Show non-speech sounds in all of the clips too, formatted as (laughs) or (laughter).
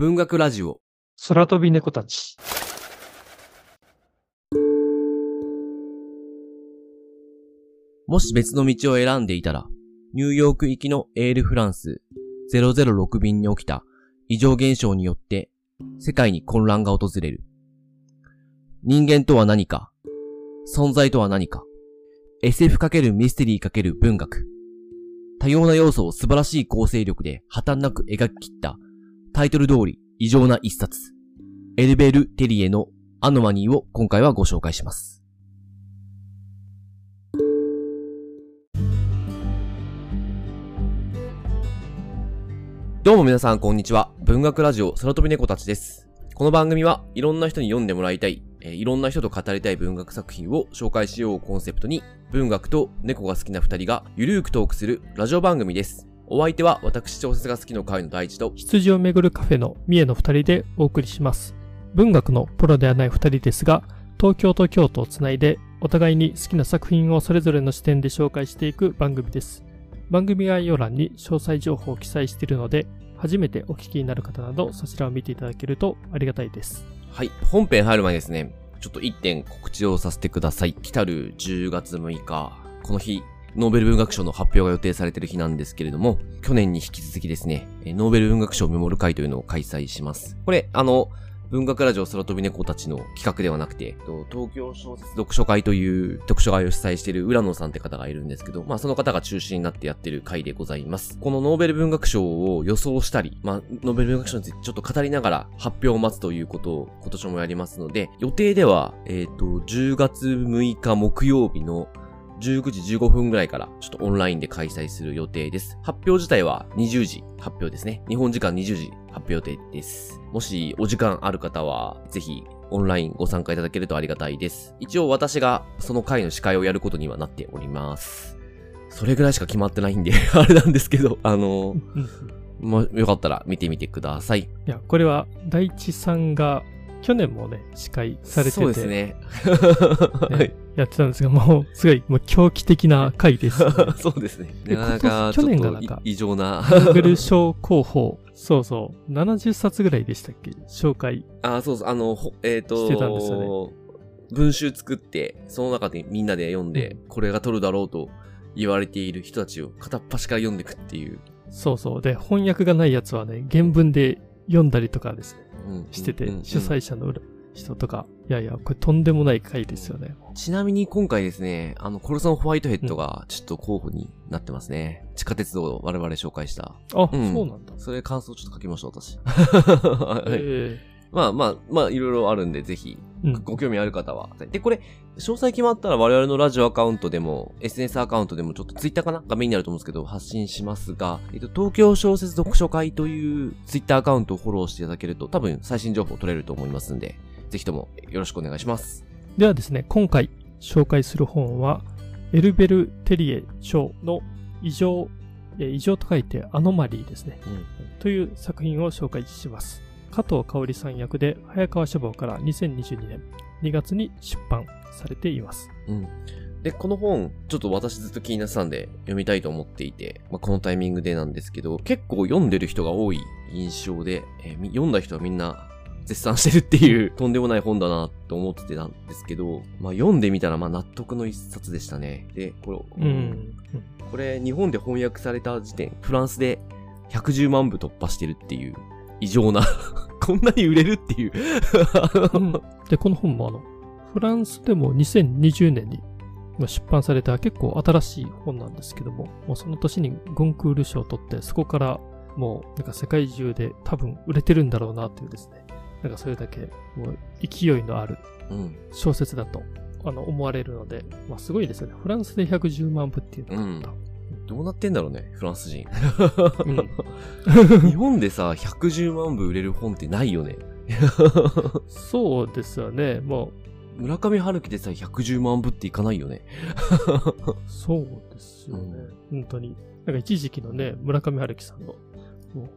文学ラジオ。空飛び猫たち。もし別の道を選んでいたら、ニューヨーク行きのエールフランス006便に起きた異常現象によって世界に混乱が訪れる。人間とは何か存在とは何か ?SF× ミステリー×文学。多様な要素を素晴らしい構成力で破綻なく描き切ったタイトル通り異常な一冊。エルベル・テリエのアノマニーを今回はご紹介します。どうも皆さんこんにちは。文学ラジオ空飛び猫たちです。この番組はいろんな人に読んでもらいたい、え、いろんな人と語りたい文学作品を紹介しようをコンセプトに、文学と猫が好きな二人がゆるーくトークするラジオ番組です。お相手は私小説が好きの会の第一と、羊をめぐるカフェの三重の二人でお送りします。文学のプロではない二人ですが、東京と京都をつないで、お互いに好きな作品をそれぞれの視点で紹介していく番組です。番組概要欄に詳細情報を記載しているので、初めてお聞きになる方など、そちらを見ていただけるとありがたいです。はい。本編入る前にですね、ちょっと1点告知をさせてください。来たる10月6日、この日、ノーベル文学賞の発表が予定されている日なんですけれども、去年に引き続きですね、ノーベル文学賞をメモる会というのを開催します。これ、あの、文学ラジオ空飛び猫たちの企画ではなくて、東京小説読書会という読書会を主催している浦野さんって方がいるんですけど、まあその方が中心になってやってる会でございます。このノーベル文学賞を予想したり、まあノーベル文学賞についてちょっと語りながら発表を待つということを今年もやりますので、予定では、えっ、ー、と、10月6日木曜日の19時15分ぐらいからちょっとオンラインで開催する予定です。発表自体は20時発表ですね。日本時間20時発表予定です。もしお時間ある方は、ぜひオンラインご参加いただけるとありがたいです。一応私がその回の司会をやることにはなっております。それぐらいしか決まってないんで (laughs) あれなんですけど、あの、もよかったら見てみてください。いや、これは大地さんが去年もね、司会されてて。そうですね。ね (laughs) やってたんですが、もう、すごい、もう狂気的な回です、ね、(laughs) そうですね。なかなか、去年がなんか、異常な。ノーベル賞候補、そうそう、70冊ぐらいでしたっけ？紹介。あ、そうそう、あの、えっ、ー、と、してたんですよね。文集作って、その中でみんなで読んで、うん、これが取るだろうと言われている人たちを片っ端から読んでいくっていう。そうそう。で、翻訳がないやつはね、原文で読んだりとかですね。してて、主催者の人とか、いやいや、これとんでもない回ですよね。ちなみに今回ですね、あの、コルソンホワイトヘッドがちょっと候補になってますね。地下鉄道を我々紹介した。あ、うん、そうなんだ。それ感想ちょっと書きましょう、私。(laughs) はい、えーまあまあ、まあ、いろいろあるんで、ぜひ、ご興味ある方は。うん、で、これ、詳細決まったら我々のラジオアカウントでも、SNS アカウントでも、ちょっとツイッターかな？画面になると思うんですけど、発信しますが、えっと、東京小説読書会というツイッターアカウントをフォローしていただけると、多分最新情報取れると思いますんで、ぜひともよろしくお願いします。ではですね、今回紹介する本は、エルベル・テリエ賞の異常、異常と書いてアノマリーですね、うん、という作品を紹介します。加藤香織さん役で早川書房から2022年2月に出版されています。うん。で、この本、ちょっと私ずっと気になってたんで読みたいと思っていて、まあ、このタイミングでなんですけど、結構読んでる人が多い印象で、えー、読んだ人はみんな絶賛してるっていう (laughs) とんでもない本だなと思ってたんですけど、まあ、読んでみたらまあ納得の一冊でしたね。で、これ、うん、これ日本で翻訳された時点、フランスで110万部突破してるっていう異常な (laughs) こんなに売れるっていう。うん、で、この本もあの、フランスでも2020年に出版された結構新しい本なんですけども、もうその年にゴンクール賞を取って、そこからもうなんか世界中で多分売れてるんだろうなっていうですね、なんかそれだけもう勢いのある小説だと、あの思われるので、まあすごいですよね。フランスで110万部っていうのがあった。うんどうなってんだろうね、フランス人。(laughs) 日本でさ、110万部売れる本ってないよね。そうですよね、もう。村上春樹でさ、110万部っていかないよね。そうですよね、うん、本当に。なんか一時期のね、村上春樹さんの、もう、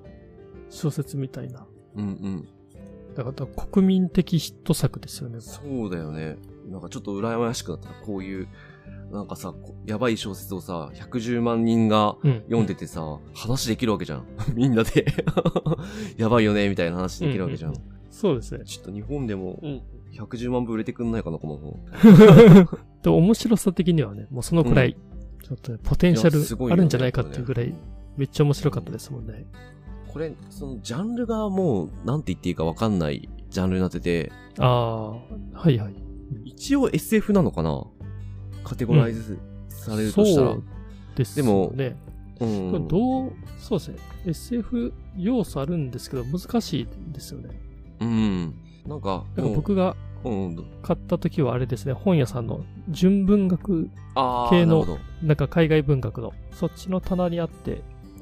小説みたいな。うんうん。だから国民的ヒット作ですよね。そうだよね。なんかちょっと羨ましくなった。こういうなんかさ、こやばい小説をさ、110万人がうん。読んでてさ、話できるわけじゃん。(laughs) みんなで。(laughs) やばいよね、みたいな話できるわけじゃん。うんそうですね。ちょっと日本でもうん。110万部売れてくんないかな、この本。(laughs) で、面白さ的にはね、もうそのくらい、ちょっとねポテンシャルあるんじゃないかっていうぐらい、めっちゃ面白かったですもんね。これ、そのジャンルがもう、なんて言っていいかわかんないジャンルになってて、ああ、はいはい。一応 SF なのかなカテゴライズされるとしたら。そうですでもね。うんどう、そうですね。SF 要素あるんですけど、難しいんですよね。うん。なんか、だから僕が。買った時はあれですね、本屋さんの純文学、系のなんか海外文学の、そっちの棚にあって、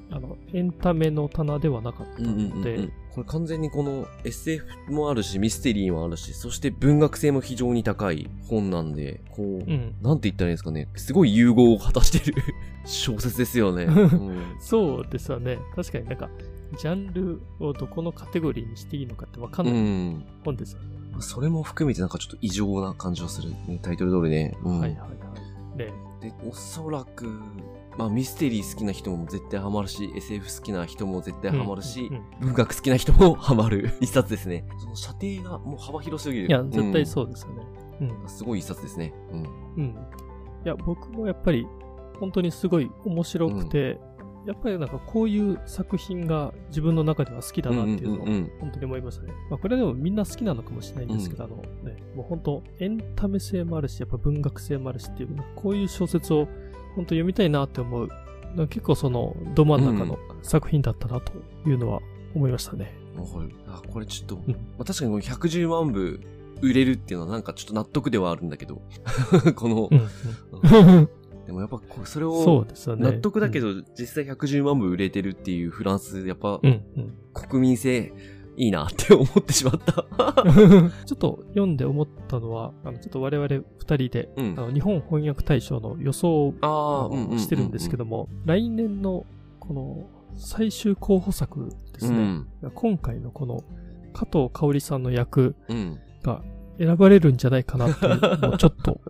あの、エンタメの棚ではなかったうんうんうんので、うん。これ完全にこの SF もあるし、ミステリーもあるし、そして文学性も非常に高い本なんで、こう、うん。なんて言ったらいいんですかね。すごい融合を果たしてる (laughs) 小説ですよね。(laughs) うんそうですよね。確かになんか、ジャンルをどこのカテゴリーにしていいのかってわかんうないん。本ですよね。それも含めてなんかちょっと異常な感じはする。ねタイトル通りね。うんはいはいはい。ねで、おそらく、まあミステリー好きな人も絶対ハマるし、SF 好きな人も絶対ハマるし、うんうん文学好きな人もハマる (laughs) 一冊ですね。その射程がもう幅広すぎる。いや、絶対うそうですよね。うんん。すごい一冊ですね。うん。うん。いや、僕もやっぱり、本当にすごい面白くて、やっぱりなんかこういう作品が自分の中では好きだなっていうのをんんん本当に思いましたね。まあこれでもみんな好きなのかもしれないんですけど、あのね、もう本当エンタメ性もあるし、やっぱ文学性もあるしっていう、こういう小説を本当読みたいなって思う、結構そのど真ん中の作品だったなというのは思いましたね。わかる。あ、これちょっと、うん。まあ、確かにこの110万部売れるっていうのはなんかちょっと納得ではあるんだけど、(laughs) この、うんうん。でもやっぱそれを。納得だけど、ど、実際110万部売れてるっていうフランス、やっぱうんうん。国民性いいなって思ってしまった。(laughs) ちょっと読んで思ったのは、あのちょっと我々二人で、うんあ。の日本翻訳大賞の予想をしてるんですけども、来年のこの最終候補作ですね、うん。今回のこの加藤香織さんの役うん。が選ばれるんじゃないかなっていうのをちょっと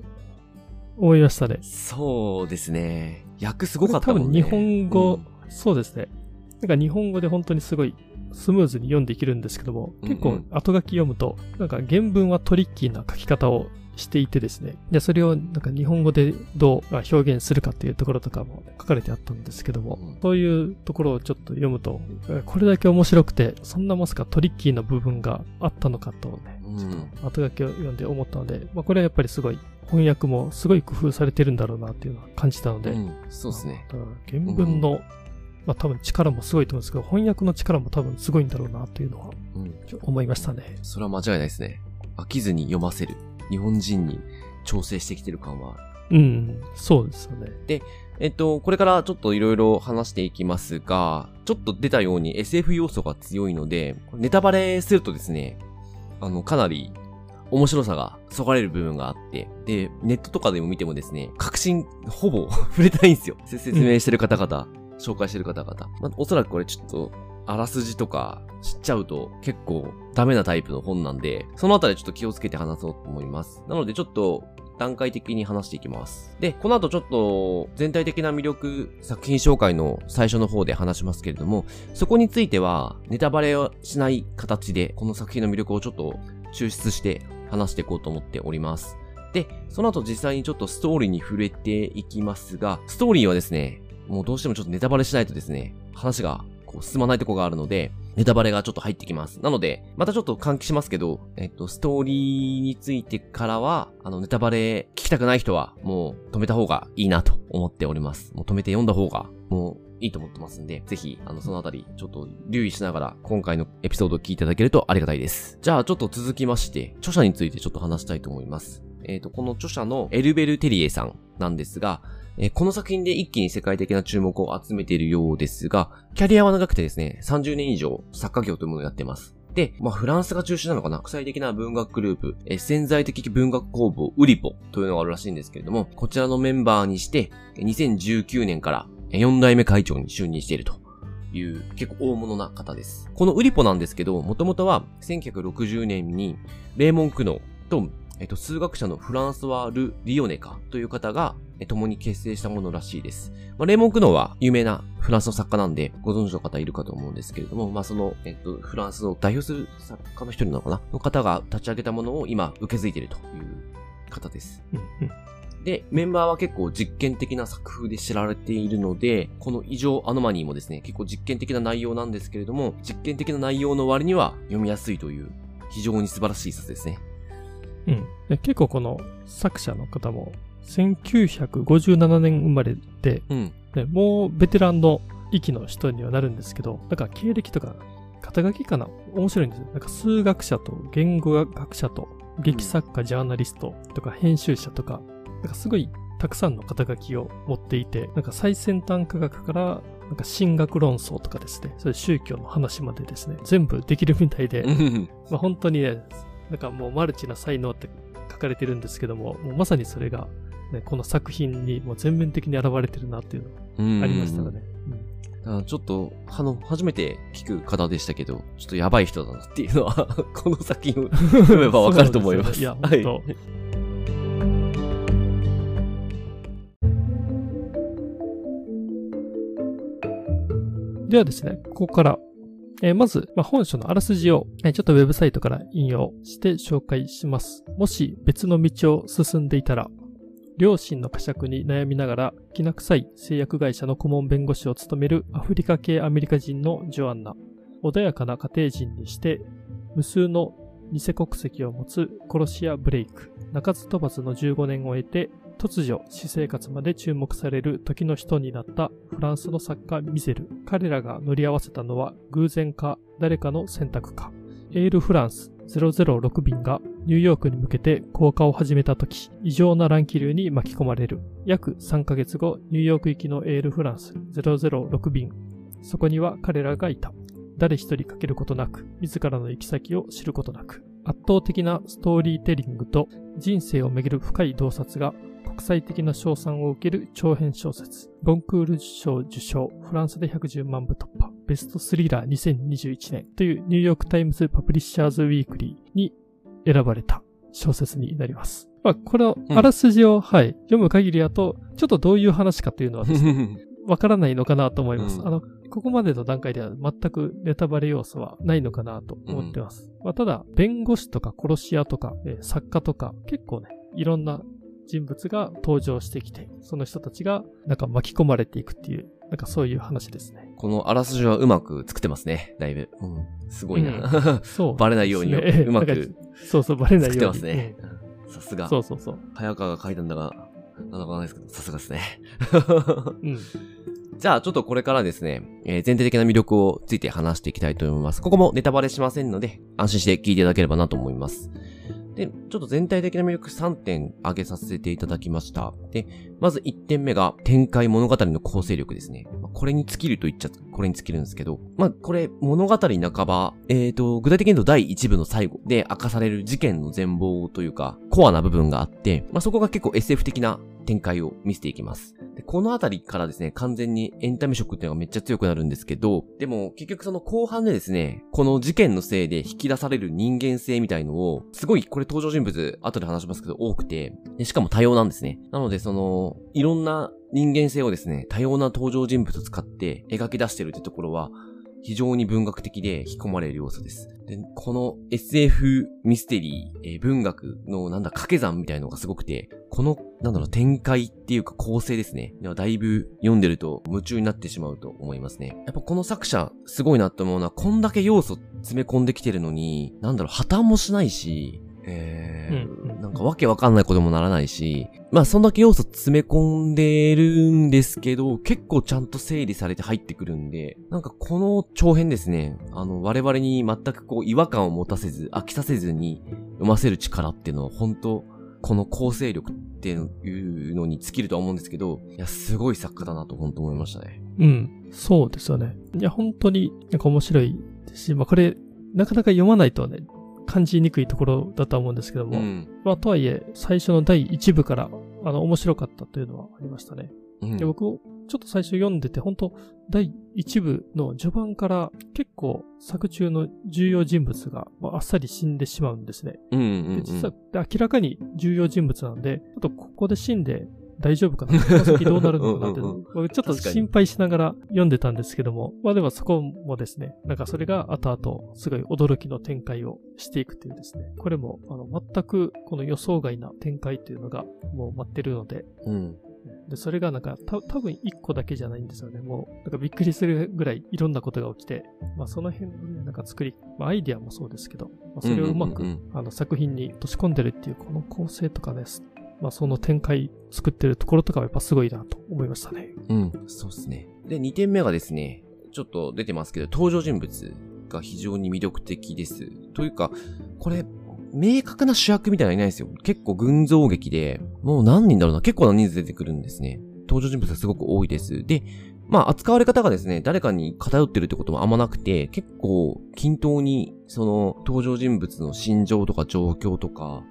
思いましたね。(laughs) そうですね。役すごかったもんね。多分日本語、うんそうですね。なんか日本語で本当にすごいスムーズに読んでいけるんですけども、結構後書き読むと、なんか原文はトリッキーな書き方をしていてですね。で、それをなんか日本語でどう表現するかっていうところとかも書かれてあったんですけども、うんそういうところをちょっと読むと、えこれだけ面白くて、そんなまさかトリッキーな部分があったのかとね、うん。後書きを読んで思ったので、まあこれはやっぱりすごい翻訳もすごい工夫されてるんだろうなっていうのは感じたので、うん。そうですね。原文の、まあ多分力もすごいと思うんですけど、翻訳の力も多分すごいんだろうなっていうのは思いましたね。それは間違いないですね。飽きずに読ませる。日本人に調整してきてる感はうん、そうですよね。えっと、これからちょっといろいろ話していきますが、ちょっと出たように SF 要素が強いので、ネタバレするとですね、あの、かなり面白さがそがれる部分があって、で、ネットとかでも見てもですね、確信、ほぼ (laughs) 触れてないんですよ。せ説明してる方々、紹介してる方々。まあ、おそらくこれちょっと、あらすじとか知っちゃうと結構ダメなタイプの本なんで、そのあたりちょっと気をつけて話そうと思います。なのでちょっと段階的に話していきます。で、この後ちょっと全体的な魅力、作品紹介の最初の方で話しますけれども、そこについてはネタバレをしない形で、この作品の魅力をちょっと抽出して話していこうと思っております。で、その後実際にちょっとストーリーに触れていきますが、ストーリーはですね、もうどうしてもちょっとネタバレしないとですね、話がこう進まないとこがあるので、ネタバレがちょっと入ってきます。なので、またちょっと換気しますけど、えっと、ストーリーについてからは、あの、ネタバレ聞きたくない人は、もう止めた方がいいなと思っております。もう止めて読んだ方が、もういいと思ってますんで、ぜひ、あの、そのあたり、ちょっと留意しながら、今回のエピソードを聞いていただけるとありがたいです。じゃあ、ちょっと続きまして、著者についてちょっと話したいと思います。えっ、と、この著者のエルベル・テリエさんなんですが、えこの作品で一気に世界的な注目を集めているようですが、キャリアは長くてですね、30年以上作家業というものをやってます。で、まあ、フランスが中心なのかな国際的な文学グループ、え潜在的文学工房ウリポというのがあるらしいんですけれども、こちらのメンバーにして、2019年からえ4代目会長に就任しているという結構大物な方です。このウリポなんですけど、もともとは1960年にレーモン・クノーとえっと、数学者のフランスワ・ル・リオネカという方が、え共に結成したものらしいです。まあ、レーモン・クノーは有名なフランスの作家なんで、ご存知の方いるかと思うんですけれども、まあ、その、えっと、フランスを代表する作家の一人なのかな？の方が立ち上げたものを今受け継いでいるという方です。で、メンバーは結構実験的な作風で知られているので、この異常アノマニーもですね、結構実験的な内容なんですけれども、実験的な内容の割には読みやすいという、非常に素晴らしい一冊ですね。うん。結構この作者の方も、1957年生まれで、うん、でもうベテランの域の人にはなるんですけど、だから経歴とか、肩書きかな？面白いんですよ。なんか数学者と言語学者と劇作家、ジャーナリストとか編集者とか、なんかすごいたくさんの肩書きを持っていて、なんか最先端科学から、なんか神学論争とかですね、それ宗教の話までですね、全部できるみたいで、まあ本当にね、なんかもうマルチな才能って書かれてるんですけども、もうまさにそれが、ね、この作品にもう全面的に現れてるなっていうのがありましたよね。うん、ちょっと、あの、初めて聞く方でしたけど、ちょっとやばい人だなっていうのは (laughs) この作品を (laughs) 読めばわかると思います。すいや、本当、はい。ではですね、ここから、えー、まず、まあ、本書のあらすじを、えー、ちょっとウェブサイトから引用して紹介します。もし別の道を進んでいたら、両親の呵責に悩みながら、きな臭い製薬会社の顧問弁護士を務めるアフリカ系アメリカ人のジョアンナ。穏やかな家庭人にして、無数の偽国籍を持つ殺し屋ブレイク。鳴かず飛ばずの15年を経て、突如私生活まで注目される時の人になったフランスの作家ミゼル。彼らが乗り合わせたのは偶然か誰かの選択か。エールフランス006便がニューヨークに向けて降下を始めた時、異常な乱気流に巻き込まれる。約3ヶ月後、ニューヨーク行きのエールフランス006便。そこには彼らがいた。誰一人かけることなく、自らの行き先を知ることなく。圧倒的なストーリーテリングと人生をめぐる深い洞察が国際的な賞賛を受ける長編小説、ゴンクール賞受賞、フランスで110万部突破、ベストスリラー2021年というニューヨークタイムズパブリッシャーズウィークリーに選ばれた小説になります。まあ、このあらすじを、うん、はい、読む限りだと、ちょっとどういう話かというのはですね、(laughs) わからないのかなと思います。うん、あの、ここまでの段階では全くネタバレ要素はないのかなと思ってます。うん、まあ、ただ、弁護士とか殺し屋とか、えー、作家とか、結構ね、いろんな人物が登場してきて、その人たちがなんか巻き込まれていくっていう、なんかそういう話ですね。このあらすじはうまく作ってますね、だいぶ。うん、すごいな。うん、(laughs) そう。バレないように、うまく。そうそう、バレないように。作ってますね。さすが。そうそうそう。早川が書いたんだが、なんだかないですけど、さすがですね。うん。(laughs) じゃあ、ちょっとこれからですね、えー、全体的な魅力をついて話していきたいと思います。ここもネタバレしませんので、安心して聞いていただければなと思います。で、ちょっと全体的な魅力3点挙げさせていただきました。で、まず1点目が展開物語の構成力ですね。これに尽きると言っちゃ、これに尽きるんですけど、まあ、これ物語半ば、え、ー、と、具体的に言うと第1部の最後で明かされる事件の全貌というか、コアな部分があって、まあ、そこが結構 SF 的な展開を見せていきます。でこのあたりからですね、完全にエンタメ色っていうのがめっちゃ強くなるんですけど、でも結局その後半でですね、この事件のせいで引き出される人間性みたいのを、すごいこれ登場人物後で話しますけど多くて、でしかも多様なんですね。なのでその、いろんな人間性をですね、多様な登場人物を使って描き出してるってところは、非常に文学的で引き込まれる要素です。でこの SF ミステリー、えー、文学のなんだ掛け算みたいのがすごくて、このなんだろう展開っていうか構成ですね。だいぶ読んでると夢中になってしまうと思いますね。やっぱこの作者すごいなと思うのは、こんだけ要素詰め込んできてるのに、なんだろう破綻もしないし、えー、うん、なんかわけわかんないこともならないし、まあそんだけ要素詰め込んでるんですけど、結構ちゃんと整理されて入ってくるんで、なんかこの長編ですね、あの我々に全くこう違和感を持たせず、飽きさせずに読ませる力っていうのは本当この構成力っていうのに尽きるとは思うんですけど、いや、すごい作家だなと本当思いましたね。うん。そうですよね。いや、本当になんか面白いですし、まあこれ、なかなか読まないとね、感じにくいところだと思うんですけども、うん、まあ、とはいえ、最初の第1部から、あの、面白かったというのはありましたね。うん、で僕、ちょちょっと最初読んでて、本当第1部の序盤から結構作中の重要人物があっさり死んでしまうんですね。うんうん、うん、で実は明らかに重要人物なんで、あとここで死んで大丈夫かな？この先どうなるのかなって、ちょっと心配しながら読んでたんですけども、まあでもそこもですね、なんかそれが後々すごい驚きの展開をしていくというですね、これもあの全くこの予想外な展開というのがもう待ってるので、うん、で、それがなんか、た多分一個だけじゃないんですよね。もう、なんかびっくりするぐらいいろんなことが起きて、まあその辺のね、なんか作り、まあアイディアもそうですけど、まあ、それをうまく、あの作品に落とし込んでるっていうこの構成とかです。まあその展開作ってるところとかはやっぱすごいなと思いましたね。うん、そうですね。で、2点目がですね、ちょっと出てますけど、登場人物が非常に魅力的です。というか、これ、明確な主役みたいなのいないですよ。結構群像劇で、もう何人だろうな、結構な人数出てくるんですね。登場人物がすごく多いです。で、まあ扱われ方がですね、誰かに偏ってるってこともあんまなくて、結構均等にその登場人物の心情とか状況とか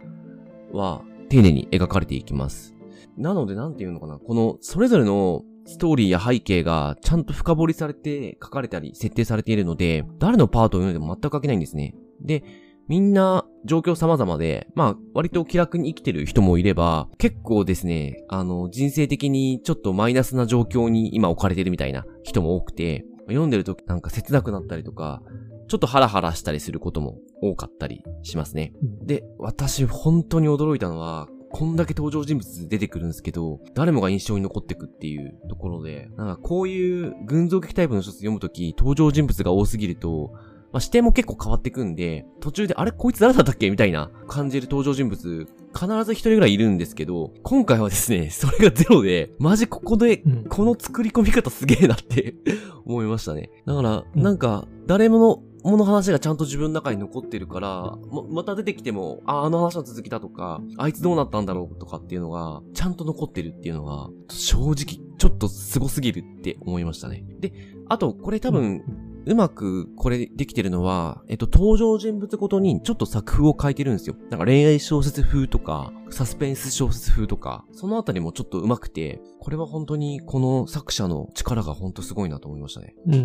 は丁寧に描かれていきます。なのでなんていうのかな、このそれぞれのストーリーや背景がちゃんと深掘りされて書かれたり設定されているので、誰のパートを読んでも全く書けないんですね。で、みんな状況様々で、まあ、割と気楽に生きてる人もいれば、結構ですね、あの、人生的にちょっとマイナスな状況に今置かれてるみたいな人も多くて、読んでるとなんか切なくなったりとか、ちょっとハラハラしたりすることも多かったりしますね。で、私本当に驚いたのは、こんだけ登場人物出てくるんですけど、誰もが印象に残ってくっていうところで、なんかこういう群像劇タイプの書読むとき、登場人物が多すぎると、まあ、視点も結構変わってくんで、途中で、あれこいつ誰だったっけみたいな感じる登場人物、必ず一人ぐらいいるんですけど、今回はですね、(laughs) それがゼロで、マジここで、この作り込み方すげえなって (laughs) 思いましたね。だから、なんか、誰もの、もの話がちゃんと自分の中に残ってるから、ま、また出てきても、あ、あの話の続きだとか、あいつどうなったんだろうとかっていうのが、ちゃんと残ってるっていうのが、正直、ちょっと凄すぎるって思いましたね。で、あと、これ多分、うまくこれできてるのは、えっと、登場人物ごとにちょっと作風を変えてるんですよ。なんか恋愛小説風とか、サスペンス小説風とか、そのあたりもちょっと上手くて、これは本当にこの作者の力が本当すごいなと思いましたね。うん、うん、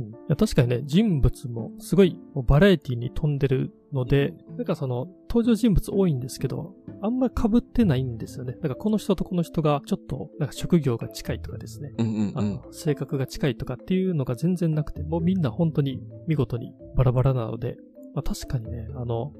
うん。いや確かにね、人物もすごいバラエティに飛んでるので、なんかその登場人物多いんですけど、あんまり被ってないんですよね。だからこの人とこの人がちょっとなんか職業が近いとかですね、うんうんうん、あの性格が近いとかっていうのが全然なくて、もうみんな本当に見事にバラバラなので、まあ、確かにね、あの、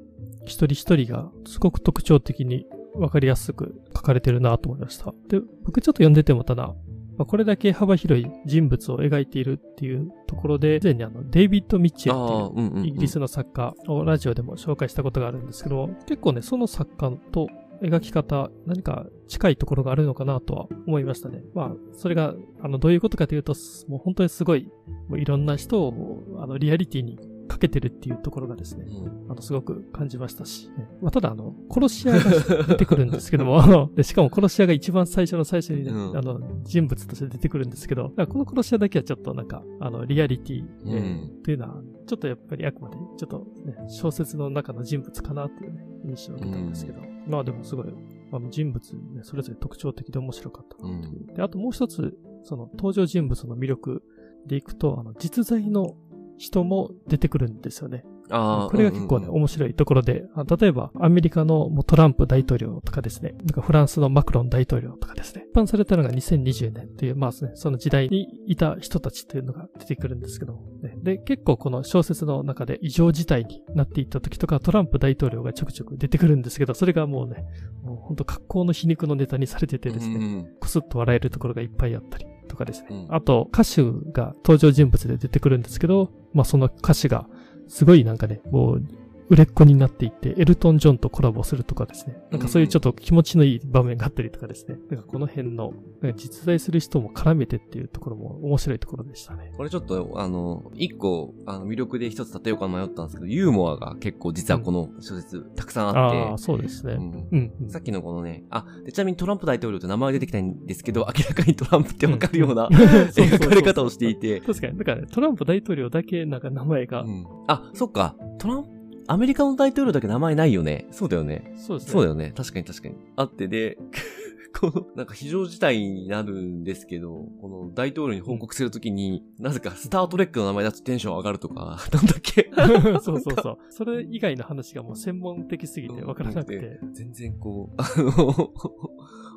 一人一人がすごく特徴的にわかりやすく書かれてるなと思いました。で、僕ちょっと読んでてもただ、まあ、これだけ幅広い人物を描いているっていうところで、以前にあの、デイビッド・ミッチェルっていうイギリスの作家をラジオでも紹介したことがあるんですけど、結構ね、その作家と描き方、何か近いところがあるのかなとは思いましたね。まあ、それが、あの、どういうことかというと、もう本当にすごい、もういろんな人を、あの、リアリティにかけてるっていうところがですね、うん、あの、すごく感じましたし、まあ、ただ、あの、殺し屋が出てくるんですけども、(laughs) でしかも殺し屋が一番最初の最初に、ねうん、あの、人物として出てくるんですけど、この殺し屋だけはちょっとなんか、あの、リアリティ、えー、というのは、ちょっとやっぱりあくまで、ちょっとね、小説の中の人物かなっていうね、印象を受けたんですけど、まあでもすごい、あの人物、ね、それぞれ特徴的で面白かったなという。で、あともう一つ、その登場人物の魅力でいくと、あの、実在の人も出てくるんですよね。あこれが結構ね、うんうん、面白いところで、例えばアメリカのトランプ大統領とかですね、なんかフランスのマクロン大統領とかですね、一般されたのが2020年という、まあね、その時代にいた人たちというのが出てくるんですけど、ね、で、結構この小説の中で異常事態になっていった時とか、トランプ大統領がちょくちょく出てくるんですけど、それがもうね、もう本当格好の皮肉のネタにされててですね、うんうん、くすっと笑えるところがいっぱいあったり、とかですね。うん、あと、歌手が登場人物で出てくるんですけど、まあその歌手が、すごいなんかね、もう売れっ子になっていって、エルトン・ジョンとコラボするとかですね。なんかそういうちょっと気持ちのいい場面があったりとかですね。なんかこの辺の、実在する人も絡めてっていうところも面白いところでしたね。これちょっと、あの、一個、あの、魅力で一つ立てようか迷ったんですけど、ユーモアが結構実はこの小説、たくさんあって。ああ、そうですね。うん。うん、さっきのこのね、あ、でちなみにトランプ大統領って名前出てきたんですけど、明らかにトランプってわかるような、(laughs) 描かれ方をしていて。確かに。だから、ね、トランプ大統領だけなんか名前が。うん、あ、そっか。トランプアメリカの大統領だけ名前ないよね。そうだよね。そうですね。そうだよね。確かに確かに。あってで、(laughs) この、なんか非常事態になるんですけど、この大統領に報告するときに、なぜかスタートレックの名前だとテンション上がるとか、(laughs) なんだっけ？(laughs) そうそうそう。それ以外の話がもう専門的すぎて分からなくて。全然こう、あの、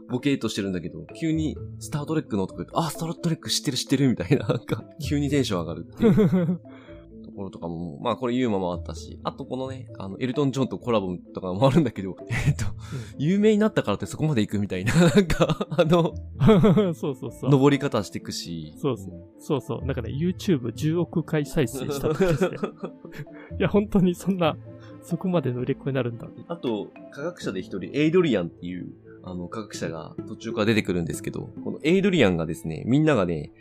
ボケーとしてるんだけど、急にスタートレックのとか言って、あ、スタートレック知ってる知ってるみたいな、なんか、急にテンション上がるっていう。ところとかも、まあこれユーマもあったし、あとこのね、あの、エルトン・ジョンとコラボとかもあるんだけど、(laughs) えっと、有名になったからってそこまで行くみたいな、(laughs) なんか、あの、(laughs) そうそうそう。登り方していくし。そうそう。そうそう。なんかね、YouTube10 億回再生したとかですね。いや、本当にそんな、そこまでの売れっ子になるんだ。あと、科学者で一人、エイドリアンっていう、あの、科学者が途中から出てくるんですけど、このエイドリアンがですね、みんながね、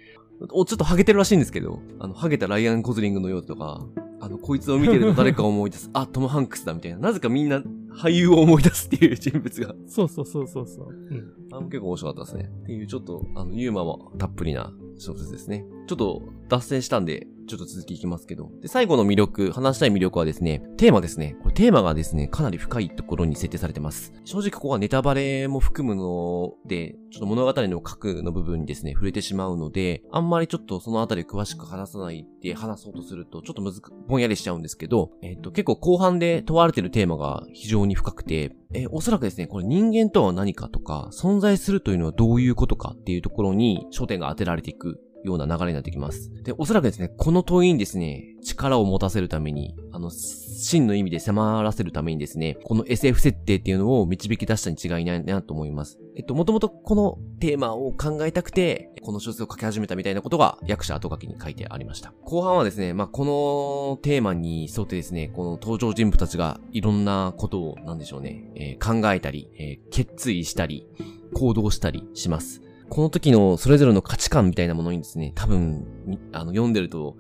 お、ちょっとハゲてるらしいんですけど、あの、ハゲたライアン・コズリングのようとか、あの、こいつを見てると誰かを思い出す。あ、トム・ハンクスだみたいな。なぜかみんな俳優を思い出すっていう人物が。そうそうそうそうそう。うん。あ結構面白かったですね。っていう、ちょっと、あの、ユーマもたっぷりな小説ですね。ちょっと脱線したんで、ちょっと続きいきますけど。で、最後の魅力、話したい魅力はですね、テーマですね。これテーマがですね、かなり深いところに設定されてます。正直ここはネタバレも含むので、ちょっと物語の核の部分にですね、触れてしまうので、あんまりちょっとそのあたり詳しく話さないで話そうとすると、ちょっとむずく、ぼんやりしちゃうんですけど、えっ、と、結構後半で問われてるテーマが非常に深くて、え、おそらくですね、これ人間とは何かとか、存在するというのはどういうことかっていうところに焦点が当てられていく。ような流れになってきます。で、おそらくですね、この問いにですね、力を持たせるために、あの、真の意味で迫らせるためにですね、この SF 設定っていうのを導き出したに違いないなと思います。えっと、もともとこのテーマを考えたくて、この小説を書き始めたみたいなことが役者後書きに書いてありました。後半はですね、まあ、このテーマに沿ってですね、この登場人物たちがいろんなことを、なんでしょうね、えー、考えたり、えー、決意したり、行動したりします。この時のそれぞれの価値観みたいなものにですね、多分、あの、読んでると、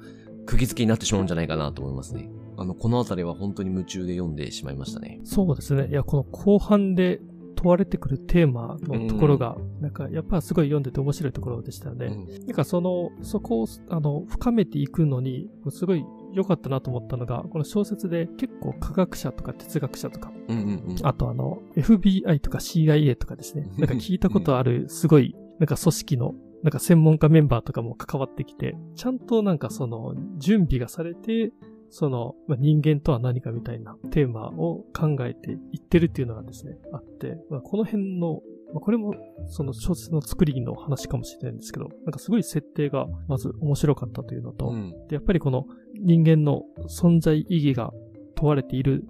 釘付けになってしまうんじゃないかなと思いますね。あの、このあたりは本当に夢中で読んでしまいましたね。そうですね。いや、この後半で問われてくるテーマのところが、なんか、やっぱすごい読んでて面白いところでしたよね。うん、なんかその、そこを、あの、深めていくのに、すごい良かったなと思ったのが、この小説で結構科学者とか哲学者とか、うんうんうん、あとあの、FBI とか CIA とかですね、なんか聞いたことある、すごいなんか組織の、なんか専門家メンバーとかも関わってきて、ちゃんとなんかその準備がされて、その、まあ、人間とは何かみたいなテーマを考えていってるっていうのがですね、あって、まあ、この辺の、まあ、これもその小説の作りの話かもしれないんですけど、なんかすごい設定がまず面白かったというのと、うん、でやっぱりこの人間の存在意義が問われている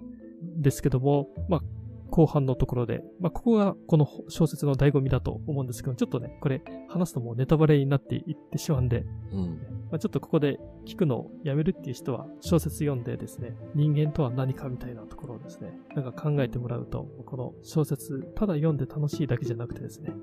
んですけども、まあ、後半のところで、まあ、ここがこの小説の醍醐味だと思うんですけど、ちょっとね、これ話すともうネタバレになっていってしまうんで、うん、まあ、ちょっとここで聞くのをやめるっていう人は小説読んでですね、人間とは何かみたいなところをですね、なんか考えてもらうと、この小説、ただ読んで楽しいだけじゃなくてですね、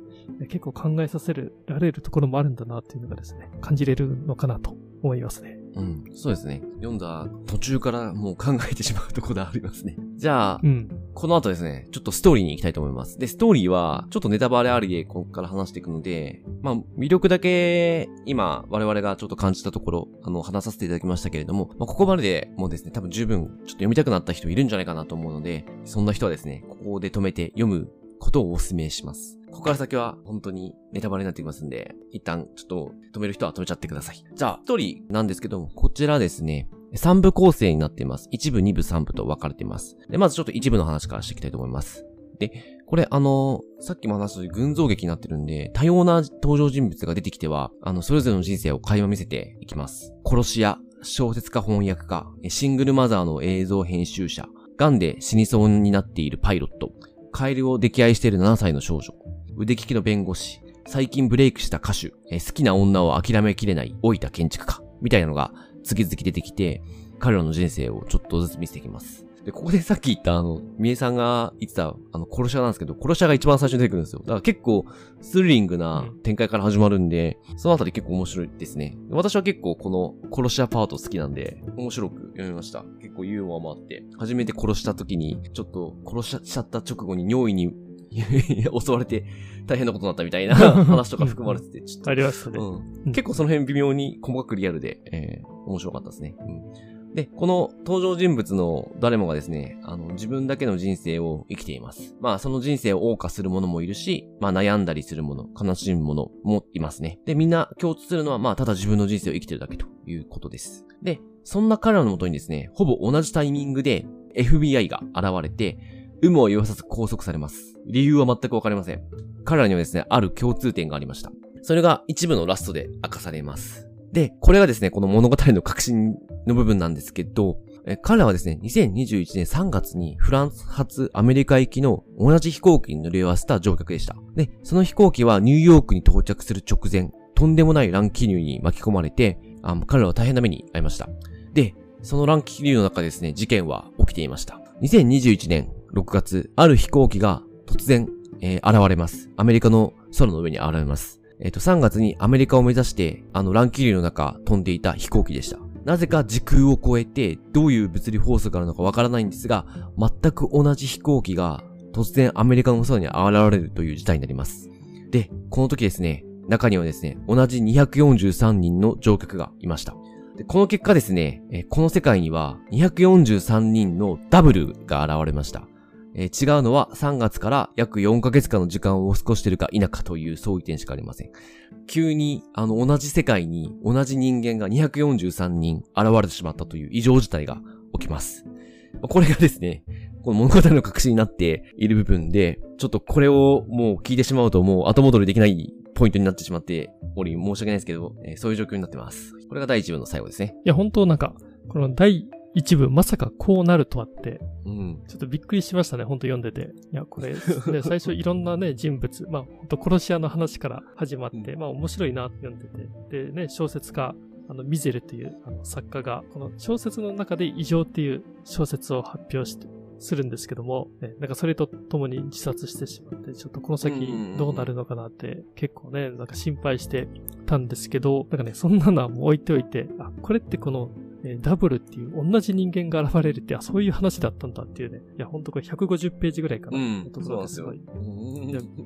結構考えさせられるところもあるんだなっていうのがですね、感じれるのかなと思いますね。うん。そうですね。読んだ途中からもう考えてしまうところでありますね。(laughs) じゃあ、うん、この後ですね、ちょっとストーリーに行きたいと思います。で、ストーリーは、ちょっとネタバレありで、ここから話していくので、まあ、魅力だけ、今、我々がちょっと感じたところ、あの、話させていただきましたけれども、まあ、ここまででもうですね、多分十分、ちょっと読みたくなった人いるんじゃないかなと思うので、そんな人はですね、ここで止めて読むことをお勧めします。ここから先は本当にネタバレになってきますんで、一旦ちょっと止める人は止めちゃってください。じゃあ、ストーリーなんですけども、こちらですね、3部構成になっています。1部、2部、3部と分かれています。で、まずちょっと1部の話からしていきたいと思います。で、これあの、さっきも話した群像劇になってるんで、多様な登場人物が出てきては、あの、それぞれの人生を垣間見せていきます。殺し屋、小説家翻訳家、シングルマザーの映像編集者、癌で死にそうになっているパイロット、カエルを溺愛している7歳の少女、腕利きの弁護士、最近ブレイクした歌手、好きな女を諦めきれない老いた建築家、みたいなのが次々出てきて、彼らの人生をちょっとずつ見せていきます。で、ここでさっき言ったあの、みえさんが言ってた、あの、殺し屋なんですけど、殺し屋が一番最初に出てくるんですよ。だから結構、スリリングな展開から始まるんで、うん、そのあたり結構面白いですね。私は結構この殺し屋パート好きなんで、面白く読みました。結構ユーモアもあって、初めて殺した時に、ちょっと殺しちゃった直後に尿意に (laughs) 襲われて大変なことになったみたいな (laughs) 話とか含まれてて、ちょっと。ありましたね、うん。結構その辺微妙に細かくリアルで、えー、面白かったですね。うんで、この登場人物の誰もがですね、あの、自分だけの人生を生きています。まあ、その人生を謳歌する者もいるし、まあ、悩んだりする者、悲しむ者もいますね。で、みんな共通するのは、まあ、ただ自分の人生を生きてるだけということです。で、そんな彼らのもとにですね、ほぼ同じタイミングで FBI が現れて、有無を言わさず拘束されます。理由は全くわかりません。彼らにはですね、ある共通点がありました。それが一部のラストで明かされます。で、これがですね、この物語の核心の部分なんですけど、え彼らはですね、2021年3月にフランス発アメリカ行きの同じ飛行機に乗り合わせた乗客でした。で、その飛行機はニューヨークに到着する直前、とんでもない乱気流に巻き込まれて、あ彼らは大変な目に遭いました。で、その乱気流の中でですね、事件は起きていました。2021年6月、ある飛行機が突然、えー現れます。アメリカの空の上に現れます。えっ、と、3月にアメリカを目指して、あの乱気流の中飛んでいた飛行機でした。なぜか時空を超えて、どういう物理法則があるのかわからないんですが、全く同じ飛行機が突然アメリカの空に現れるという事態になります。で、この時ですね、中にはですね、同じ243人の乗客がいました。でこの結果ですね、えこの世界には243人のダブルが現れました。えー違うのは3月から約4ヶ月間の時間を過ごしているか否かという相違点しかありません。急に、あの、同じ世界に同じ人間が243人現れてしまったという異常事態が起きます。これがですね、この物語の核心になっている部分で、ちょっとこれをもう聞いてしまうともう後戻りできないポイントになってしまっており、申し訳ないですけど、えーそういう状況になってます。これが第一部の最後ですね。いや、本当なんか、この第一部、まさかこうなるとはって、うん。ちょっとびっくりしましたね、本当読んでて。いや、これ、(laughs) ね、最初いろんなね、人物、まあ、本当殺し屋の話から始まって、まあ、面白いなって読んでて。で、ね、小説家、あの、ミゼルというあの作家が、この小説の中で異常っていう小説を発表して、するんですけども、ね、なんかそれとともに自殺してしまって、ちょっとこの先どうなるのかなって結構ね、なんか心配してたんですけど、なんかね、そんなのはもう置いておいて、あ、これってこのえーダブルっていう同じ人間が現れるって、あ、そういう話だったんだっていうね。いや、ほんとこれ150ページぐらいかな。うんそうなんですよ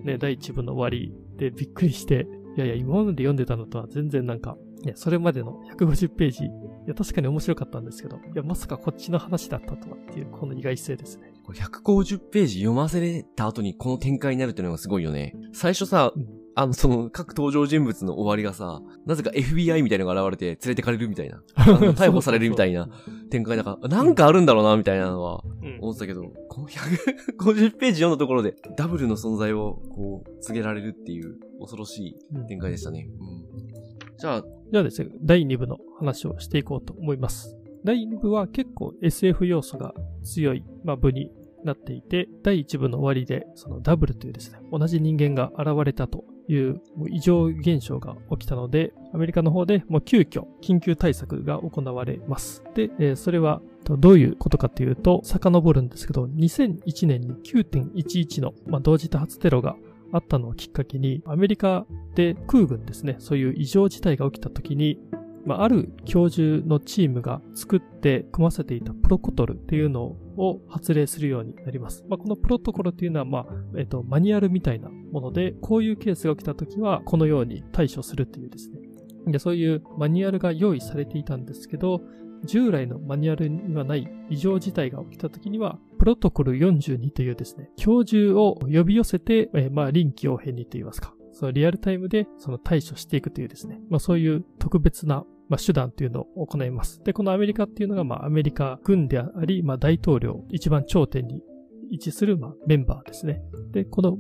ね、第一部の終わりでびっくりして、いやいや、今まで読んでたのとは全然なんか、ね、それまでの150ページ、いや、確かに面白かったんですけど、いや、まさかこっちの話だったとはっていう、この意外性ですね。これ150ページ読ませれた後にこの展開になるっていうのがすごいよね。最初さ、うんあの、その、各登場人物の終わりがさ、なぜか FBI みたいなのが現れて連れてかれるみたいな。(laughs) 逮捕されるみたいな展開だから、なんかあるんだろうな、みたいなのはうん思ってたけど、この150ページ読んだところで、ダブルの存在を、こう、告げられるっていう、恐ろしいうん展開でしたね。うん。じゃあ、じゃあですね、第2部の話をしていこうと思います。第2部は結構 SF 要素が強い、まあ、部になっていて、第1部の終わりで、そのダブルというですね、同じ人間が現れたという異常現象が起きたので、アメリカの方でもう急遽緊急対策が行われます。で、えーそれはどういうことかというと、遡るんですけど、2001年に9.11の、まあ、同時多発テロがあったのをきっかけに、アメリカで空軍ですね、そういう異常事態が起きた時に、まあ、ある教授のチームが作って組ませていたプロコトルっていうのを発令するようになります。まあ、このプロトコルっていうのは、まあ、えっ、と、マニュアルみたいなもので、こういうケースが起きた時は、このように対処するっていうですね。で、そういうマニュアルが用意されていたんですけど、従来のマニュアルにはない異常事態が起きた時には、プロトコル42というですね、教授を呼び寄せて、えーまあ、臨機応変にと言いますか、そのリアルタイムでその対処していくというですね、まあ、そういう特別なまあ、手段というのを行います。で、このアメリカっていうのが、まあ、アメリカ軍であり、まあ、大統領、一番頂点に位置する、まあ、メンバーですね。で、この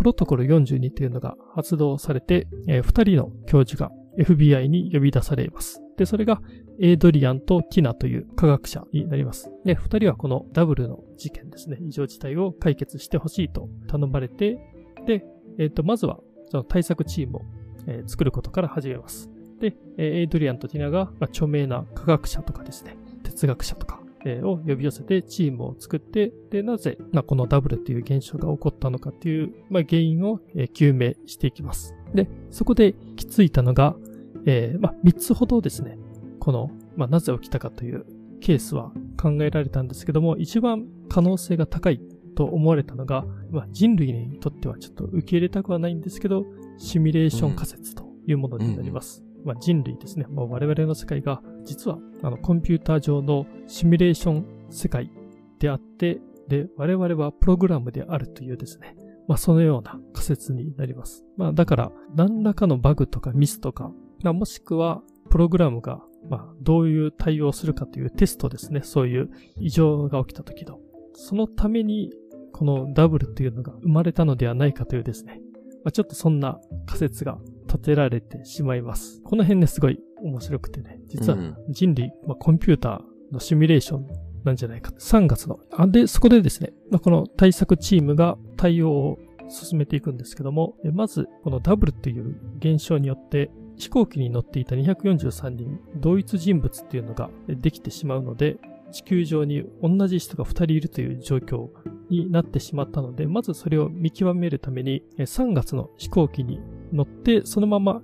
プロトコル42というのが発動されて、えー二人の教授が FBI に呼び出されます。で、それがエイドリアンとティナという科学者になります。で、二人はこのダブルの事件ですね、異常事態を解決してほしいと頼まれて、で、えっ、と、まずはその対策チームを、えー作ることから始めます。で、エイドリアンとティナが、著名な科学者とかですね、哲学者とか、を呼び寄せてチームを作って、で、なぜ、まあ、このダブルっていう現象が起こったのかっていう、まあ、原因を、究明していきます。で、そこで行き着いたのが、えーまあ、3つほどですね、この、まあ、なぜ起きたかというケースは考えられたんですけども、一番可能性が高いと思われたのが、まあ、人類にとってはちょっと受け入れたくはないんですけど、シミュレーション仮説というものになります。まあ、人類ですね、まあ、我々の世界が実はあのコンピューター上のシミュレーション世界であって、で、我々はプログラムであるというですね、まあそのような仮説になります。まあだから、何らかのバグとかミスとか、まあ、もしくはプログラムが、まあどういう対応するかというテストですね、そういう異常が起きた時の。そのために、このダブルというのが生まれたのではないかというですね、まあ、ちょっとそんな仮説が立てられてしまいます。この辺ね、すごい面白くてね、実は人類、まあ、コンピューターのシミュレーションなんじゃないか。3月の。あで、そこでですね、まあ、この対策チームが対応を進めていくんですけども、まず、このダブルという現象によって、飛行機に乗っていた243人、同一人物っていうのができてしまうので、地球上に同じ人が2人いるという状況になってしまったので、まずそれを見極めるために、3月の飛行機に乗って、そのまま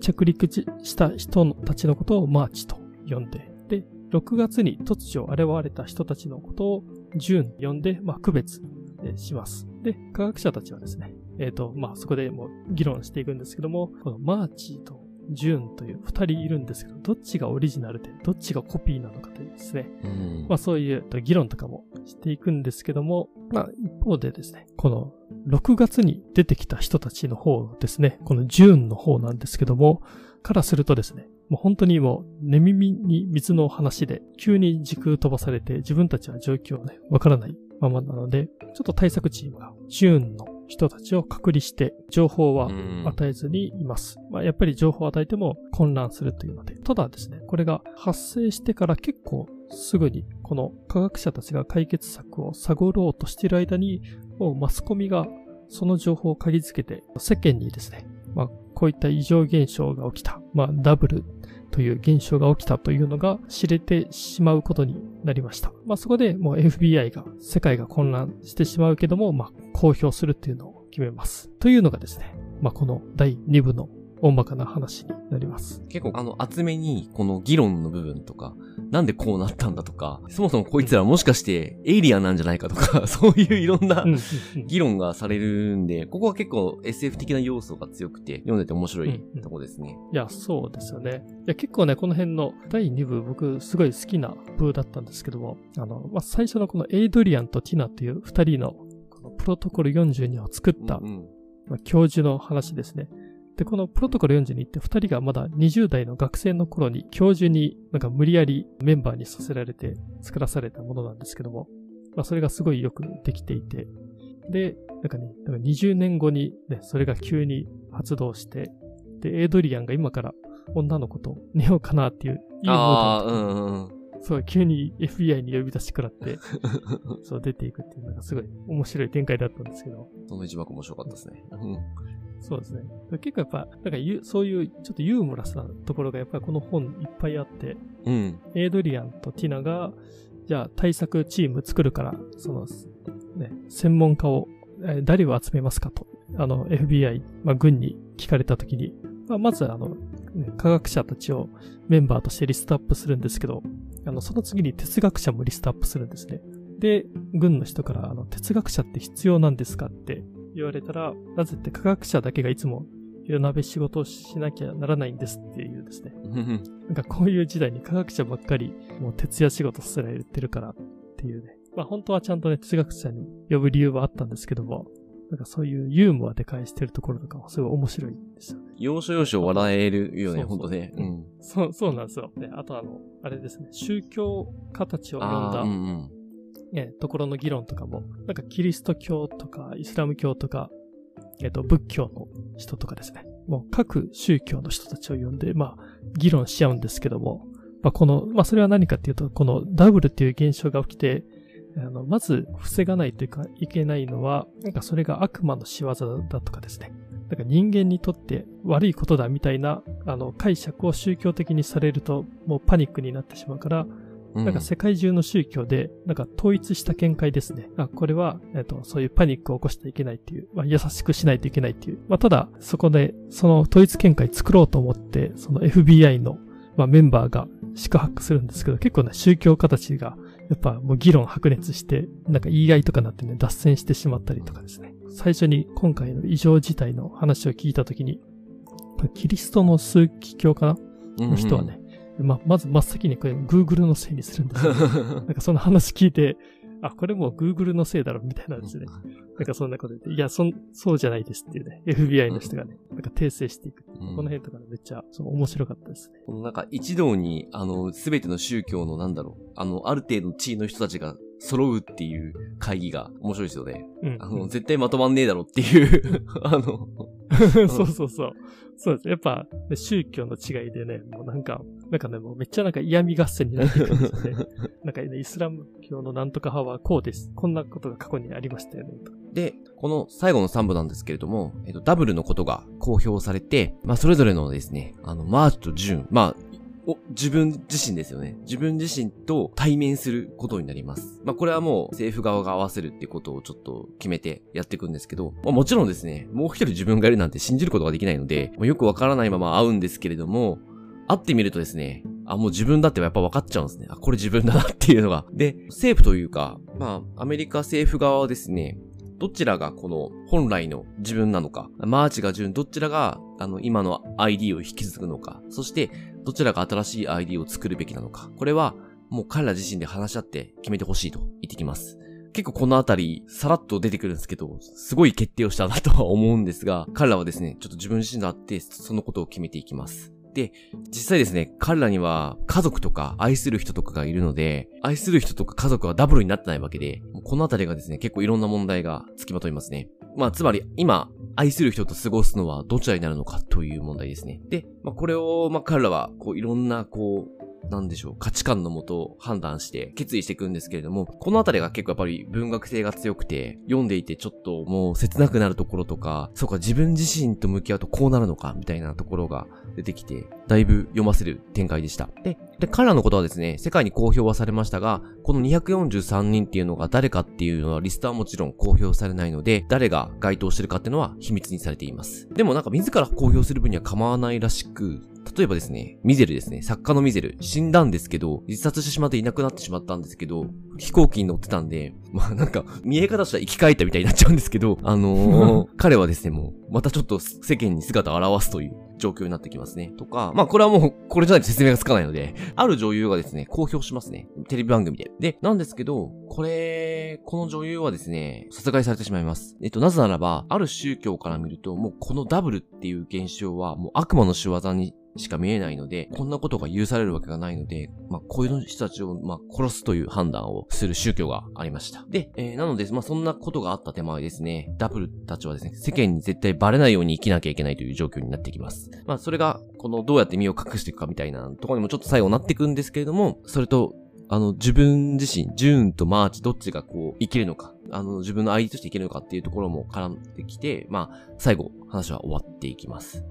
着陸した人たちのことをマーチと呼んで、で、6月に突如現れた人たちのことをジューン呼んで、まあ、区別します。で、科学者たちはですね、えっ、ー、と、まあ、そこでもう議論していくんですけども、このマーチとジューンという二人いるんですけど、どっちがオリジナルで、どっちがコピーなのかというですね、うん、まあそういう議論とかもしていくんですけども、まあ一方でですね、この6月に出てきた人たちの方ですね、このジューンの方なんですけども、からするとですね、もう本当にもう寝耳に水の話で、急に時空飛ばされて自分たちは状況をね、わからないままなので、ちょっと対策チームがジューンの人たちを隔離して情報は与えずにいます。まあ、やっぱり情報を与えても混乱するというので。ただですね、これが発生してから結構すぐにこの科学者たちが解決策を探ろうとしている間に、もうマスコミがその情報を嗅ぎつけて世間にですね、まあ、こういった異常現象が起きた。まあ、ダブルという現象が起きたというのが知れてしまうことになりました。まあそこでもう FBI が世界が混乱してしまうけども、まあ公表するっていうのを決めます。というのがですね、まあこの第2部の大まかな話になります。結構あの厚めにこの議論の部分とか、なんでこうなったんだとか、そもそもこいつらもしかしてエイリアンなんじゃないかとか、(laughs) そういういろんな議論がされるんで、ここは結構 SF 的な要素が強くて、読んでて面白いとこですね。いや、そうですよね。いや、結構ね、この辺の第2部、僕すごい好きな部だったんですけども、あの、まあ、最初のこのエイドリアンとティナっていう二人のこのプロトコル42を作った、うんうん、まあ、教授の話ですね。で、このプロトコル42って二人がまだ20代の学生の頃に教授になんか無理やりメンバーにさせられて作らされたものなんですけども、まあそれがすごいよくできていて、で、なんかね、なんか20年後にね、それが急に発動して、で、エイドリアンが今から女の子と寝ようかなっていう、いいモードうんうん。そう、急に FBI に呼び出しくらって、(laughs) そう出ていくっていうのがすごい面白い展開だったんですけど。その一幕面白かったですね。そうですね。結構やっぱ、なんかそういうちょっとユーモラスなところがやっぱりこの本いっぱいあって、うん。エイドリアンとティナが、じゃあ対策チーム作るから、その、ね、専門家を、え誰を集めますかと、あの、FBI、まあ、軍に聞かれたときに、まあ、まずあの、ね、科学者たちをメンバーとしてリストアップするんですけど、あの、その次に哲学者もリストアップするんですね。で、軍の人から、あの、哲学者って必要なんですかって言われたら、なぜって科学者だけがいつも夜鍋仕事をしなきゃならないんですっていうですね。(laughs) なんかこういう時代に科学者ばっかりもう徹夜仕事すら言ってるからっていうね。まあ本当はちゃんとね、哲学者に呼ぶ理由はあったんですけども、なんかそういうユーモアで返してるところとかもすごい面白いんですよね。要所要所笑えるよね、本当ね。うん。そう、そうなんですよ。で、あとあの、あれですね、宗教家たちを呼んだ、うんうんね、ところの議論とかも、なんかキリスト教とかイスラム教とか、えっ、と、仏教の人とかですね。もう各宗教の人たちを呼んで、まあ、議論し合うんですけども、まあ、この、まあ、それは何かっていうと、このダブルっていう現象が起きて、あの、まず防がないというか、いけないのは、なんかそれが悪魔の仕業だとかですね。なんか人間にとって悪いことだみたいな、あの、解釈を宗教的にされると、もうパニックになってしまうから、なんか世界中の宗教で、なんか統一した見解ですね。あ、これは、えっと、そういうパニックを起こしてはいけないっていう、まあ、優しくしないといけないっていう。まあ、ただ、そこで、その統一見解作ろうと思って、その FBI の、まあ、メンバーが宿泊するんですけど、結構ね、宗教家たちが、やっぱもう議論白熱して、なんか言い合いとかなってね、脱線してしまったりとかですね。最初に今回の異常事態の話を聞いたときに、キリストの枢機教かな？の人はね、ま、まず真っ先にこれ Google のせいにするんですよ。(laughs) なんかその話聞いて、あ、これもう Google のせいだろ、みたいなんですね。なんかそんなこと言って、いや、そん、そうじゃないですっていうね、FBI の人がね、なんか訂正していく。うん、この辺とかめっちゃ、そう、面白かったですね。このなんか一堂に、あの、すべての宗教のなんだろう、あの、ある程度の地位の人たちが揃うっていう会議が面白いですよね。うん。あの、絶対まとまんねえだろっていう (laughs) あのそうそうそう。そうです。やっぱ、宗教の違いでね、もうなんか、なんかね、もうめっちゃなんか嫌味合戦になってくるんですよね。(laughs) なんかね、イスラム教のなんとか派はこうです。こんなことが過去にありましたよね。で、この最後の3部なんですけれども、えっと、ダブルのことが公表されて、まあ、それぞれのですね、あの、マーチとジュン、まあ、お、自分自身ですよね。自分自身と対面することになります。まあ、これはもう政府側が合わせるってことをちょっと決めてやっていくんですけど、まあ、もちろんですね、もう一人自分がいるなんて信じることができないので、まあ、よくわからないまま会うんですけれども、会ってみるとですね、あ、もう自分だってやっぱ分かっちゃうんですね。あ、これ自分だなっていうのが。で、政府というか、まあ、アメリカ政府側はですね、どちらがこの本来の自分なのか、マーチが順、どちらがあの今の ID を引き継ぐのか、そしてどちらが新しい ID を作るべきなのか、これはもう彼ら自身で話し合って決めてほしいと言ってきます。結構このあたり、さらっと出てくるんですけど、すごい決定をしたなとは思うんですが、彼らはですね、ちょっと自分自身であって、そのことを決めていきます。で、実際ですね、彼らには家族とか愛する人とかがいるので、愛する人とか家族はダブルになってないわけで、このあたりがですね、結構いろんな問題が付きまといますね。まあ、つまり、今、愛する人と過ごすのはどちらになるのかという問題ですね。で、まあ、これを、まあ、彼らは、こう、いろんな、こう、なんでしょう、価値観のもと判断して決意していくんですけれども、このあたりが結構やっぱり文学性が強くて、読んでいてちょっともう切なくなるところとか、そうか自分自身と向き合うとこうなるのか、みたいなところが出てきて、だいぶ読ませる展開でした。で、で、彼らのことはですね、世界に公表はされましたが、この243人っていうのが誰かっていうのはリストはもちろん公表されないので、誰が該当してるかっていうのは秘密にされています。でもなんか自ら公表する分には構わないらしく、例えばですね、ミゼルですね、作家のミゼル、死んだんですけど、自殺してしまっていなくなってしまったんですけど、飛行機に乗ってたんで、まあなんか、見え方したら生き返ったみたいになっちゃうんですけど、あのー、(laughs) 彼はですね、もう、またちょっと世間に姿を現すという状況になってきますね。とか、まあこれはもう、これじゃないと説明がつかないので、ある女優がですね、公表しますね。テレビ番組で。で、なんですけど、これ、この女優はですね、殺害されてしまいます。えっと、なぜならば、ある宗教から見ると、もうこのダブルっていう現象は、もう悪魔の仕業にしか見えないので、こんなことが許されるわけがないので、まあ、こういう人たちを、まあ、殺すという判断をする宗教がありました。で、えー、なので、まあ、そんなことがあった手前ですね、ダブルたちはですね、世間に絶対バレないように生きなきゃいけないという状況になってきます。まあ、それが、この、どうやって身を隠していくかみたいなところにもちょっと最後なっていくんですけれども、それと、あの、自分自身、ジューンとマーチ、どっちがこう、生きるのか、あの、自分の相手として生きるのかっていうところも絡んできて、まあ、最後、話は終わっていきます。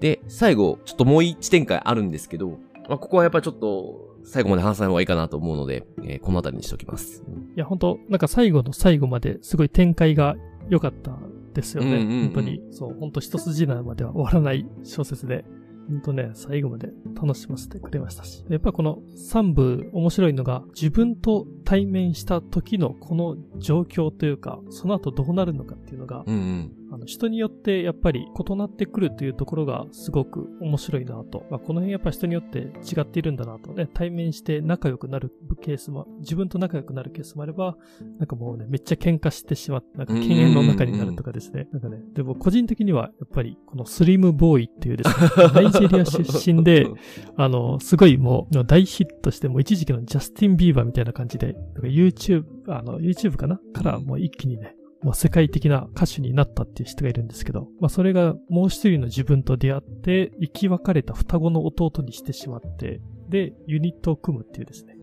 で、最後、ちょっともう一展開あるんですけど、まあ、ここはやっぱりちょっと、最後まで話さない方がいいかなと思うので、えー、この辺りにしておきます。いや、本当なんか最後の最後まですごい展開が良かったですよね。うんうんうん、本当に。そう、本当一筋縄までは終わらない小説で。本当ね、最後まで楽しませてくれましたし。やっぱこの3部面白いのが、自分と対面した時のこの状況というか、その後どうなるのかっていうのが、うんうんあの人によってやっぱり異なってくるというところがすごく面白いなと。まあ、この辺やっぱ人によって違っているんだなとね、対面して仲良くなるケースも、自分と仲良くなるケースもあれば、なんかもうね、めっちゃ喧嘩してしまって、なんか犬猿の中になるとかですね。なんかね、でも個人的にはやっぱりこのスリムボーイっていうですね、(laughs) ナイジェリア出身で、(laughs) あの、すごいもう大ヒットして、もう一時期のジャスティン・ビーバーみたいな感じで、YouTube、あの、YouTube かな？からもう一気にね、まあ、世界的な歌手になったっていう人がいるんですけど、まあ、それがもう一人の自分と出会って、生き別れた双子の弟にしてしまって、で、ユニットを組むっていうですね。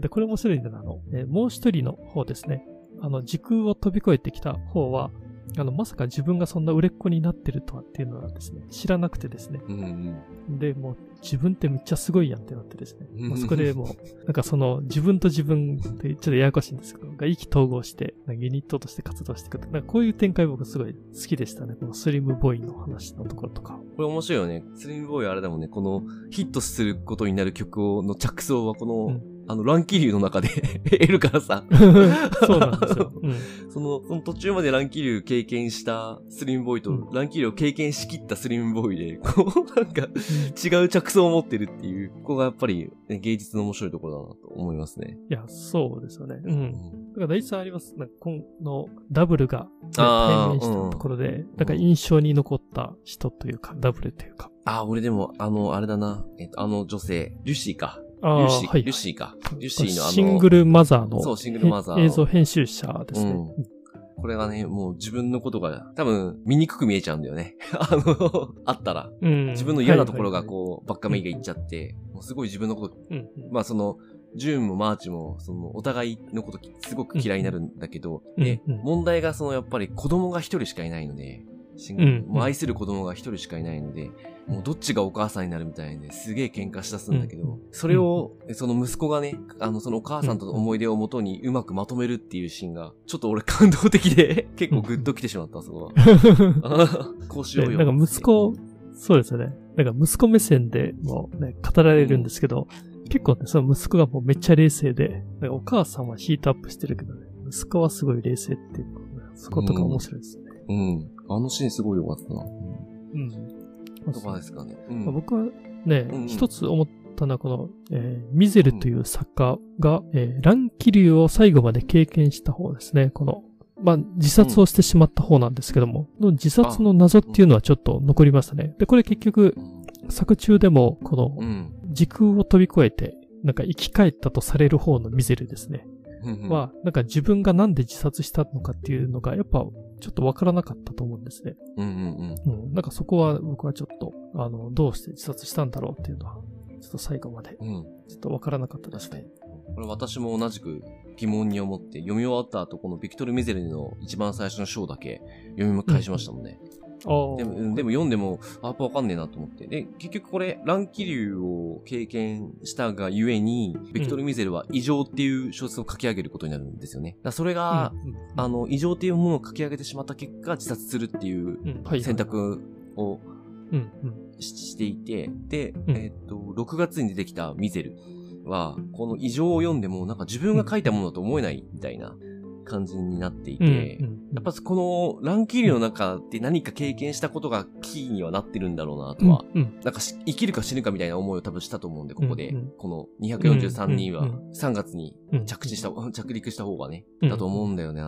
で、これ面白いんだな、あの、えー、もう一人の方ですね。あの、時空を飛び越えてきた方は、あの、まさか自分がそんな売れっ子になってるとはっていうのはですね、知らなくてですね。うんうん、で、もう自分ってめっちゃすごいやんってなってですね。まあ、そこでもう、なんかその自分と自分ってちょっとややこしいんですけど、が意気統合して、ユニットとして活動していく。なんかこういう展開僕すごい好きでしたね。このスリムボーイの話のところとか。これ面白いよね。スリムボーイあれだもんね。このヒットすることになる曲の着想はこの、うんあの、乱気流の中で (laughs) 得るからさ。(laughs) そうなんですよ。(laughs) うん。その、その途中まで乱気流経験したスリムボーイと、うん乱気流を経験しきったスリムボーイで、こう、なんか、違う着想を持ってるっていう、ここがやっぱり、ね、芸術の面白いところだなと思いますね。いや、そうですよね。う。うんん。だから大体あります。なんかこのダブルが、ね、対面したところで、なんか印象に残った人というか、ダブルというか。あ、俺でも、あの、あれだな。えっと、あの女性、リュシーか。ああ、はい。シーか。リュシーのあの、シングルマザーの、そうシングルマザーへ映像編集者ですね。うんこれがね、もう自分のことが、多分、見にくく見えちゃうんだよね。(laughs) あの、あったら。うん自分の嫌なところがう、こう、ばっか目がいっちゃって、もうすごい自分のこと、うんうんまあその、ジューンもマーチも、その、お互いのことすごく嫌いになるんだけど、で、うんうん問題がその、やっぱり子供が一人しかいないので、もう愛する子供が一人しかいないので、もうどっちがお母さんになるみたいで、すげえ喧嘩しだすんだけど、うんそれを、その息子がね、あの、そのお母さんとの思い出をもとにうまくまとめるっていうシーンが、ちょっと俺感動的で、(laughs) 結構グッと来てしまった、そこは。(laughs) あこうしようよ。でなんか息子、そうですよね。なんか息子目線でもね、語られるんですけど、結構ね、その息子がもうめっちゃ冷静で、なんかお母さんはヒートアップしてるけどね、息子はすごい冷静っていうそことか面白いですね。うん。あのシーンすごい良かったな。うん。とかですかね。うんまあ僕はね、うんうん一つ思ったのはこの、えーミゼルという作家が、えー乱気流を最後まで経験した方ですね。この、まあ、自殺をしてしまった方なんですけども、の自殺の謎っていうのはちょっと残りましたね。で、これ結局、作中でも、このう、ん。時空を飛び越えて、なんか生き返ったとされる方のミゼルですね。うん、は、なんか自分がなんで自殺したのかっていうのが、やっぱちょっとわからなかったと思うんですね。うんうんうん。うん。なんかそこは僕はちょっと、あの、どうして自殺したんだろうっていうのは、ちょっと最後まで、うん。ちょっとわからなかったですね。。これ私も同じく疑問に思って、読み終わった後、このビクトル・ミゼルの一番最初の章だけ読み返しましたもんね。でもうんでも読んでも、あやっぱわかんねえなと思って。で、結局これ、乱気流を経験したがゆえに、ビクトル・ミゼルは異常っていう小説を書き上げることになるんですよね。だそれが、うん、うんあの、異常っていうものを書き上げてしまった結果、自殺するっていう。選択をうん、うん。ししていて、で、うんえっ、と、6月に出てきたミゼルは、この異常を読んでも、なんか自分が書いたものだと思えないみたいな感じになっていて。やっぱこの乱気流の中で何か経験したことがキーにはなってるんだろうなとは。なんかし生きるか死ぬかみたいな思いを多分したと思うんで、ここで、この243人はうんうん3月にうん着地した、着陸した方がね、うんだと思うんだよね。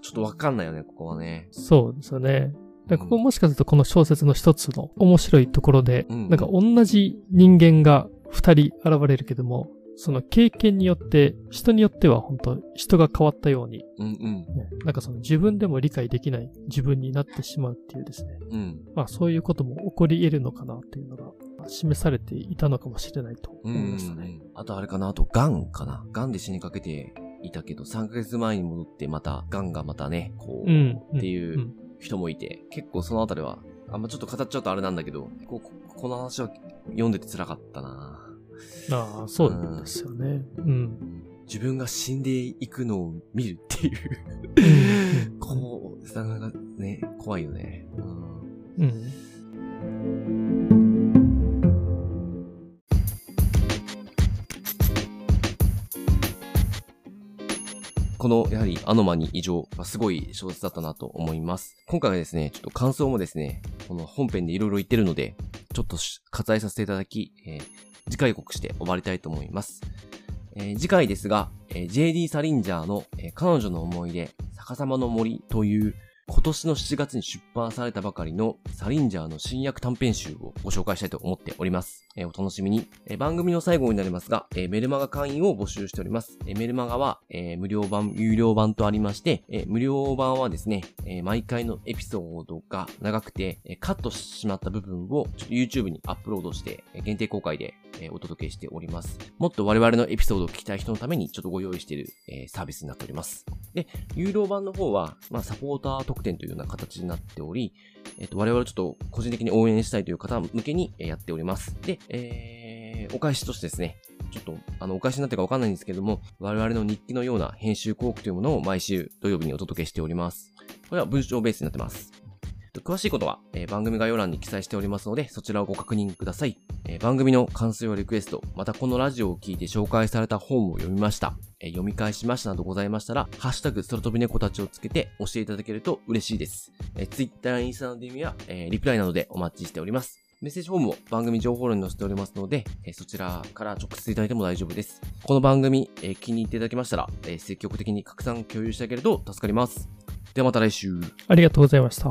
ちょっとわかんないよね、ここはね。そうですよね。でここもしかするとこの小説の一つの面白いところで、うんなんか同じ人間が二人現れるけども、その経験によって、人によっては本当人が変わったように、うんうん。ねなんかその自分でも理解できない自分になってしまうっていうですね。うん。まあそういうことも起こり得るのかなっていうのが示されていたのかもしれないとうん思いましたね。あとあれかな、あと、癌かな。癌で死にかけていたけど、3ヶ月前に戻ってまた、癌がまたね、こう、うん。っていううん人もいて、結構そのあたりは、あんまちょっと語っちゃうとあれなんだけど、こここの話は読んでて辛かったなああ、そうですよね。うん。自分が死んでいくのを見るっていううん (laughs) こう、なかなかね、怖いよね。うんうん。この、やはり、アノマに異常はすごい小説だったなと思います。今回はですね、ちょっと感想もですね、この本編でいろいろ言ってるので、ちょっとし割愛させていただき、えー次回告して終わりたいと思います。えー次回ですが、えー JD サリンジャーの、えー彼女の思い出、逆さまの森という、今年の7月に出版されたばかりのサリンジャーの新訳短編集をご紹介したいと思っております。えーお楽しみに、えー番組の最後になりますが、えーメルマガ会員を募集しております。えメルマガは、え無料版、有料版とありまして、え無料版はですね、え毎回のエピソードが長くて、えカットしてしまった部分を YouTube にアップロードして、え限定公開で、えお届けしております。もっと我々のエピソードを聞きたい人のためにちょっとご用意している、えサービスになっております。で、有料版の方は、まあ、サポーター特典というような形になっており、えっ、と、我々ちょっと個人的に応援したいという方向けにやっております。で、えー、お返しとしてですね、ちょっと、あの、お返しになってるかわかんないんですけども、我々の日記のような編集広告というものを毎週土曜日にお届けしております。これは文章ベースになってます。詳しいことは、えー、番組概要欄に記載しておりますので、そちらをご確認ください。えー、番組の感想やリクエスト、またこのラジオを聞いて紹介された本を読みました、えー、読み返しましたなどございましたら、ハッシュタグ空飛び猫たちをつけて教えていただけると嬉しいです。えー、Twitter、インスタの DM や、え、リプライなどでお待ちしております。メッセージフォームも番組情報欄に載せておりますので、えそちらから直接いただいても大丈夫です。この番組、え気に入っていただけましたら、え積極的に拡散共有してあげると助かります。ではまた来週。ありがとうございました。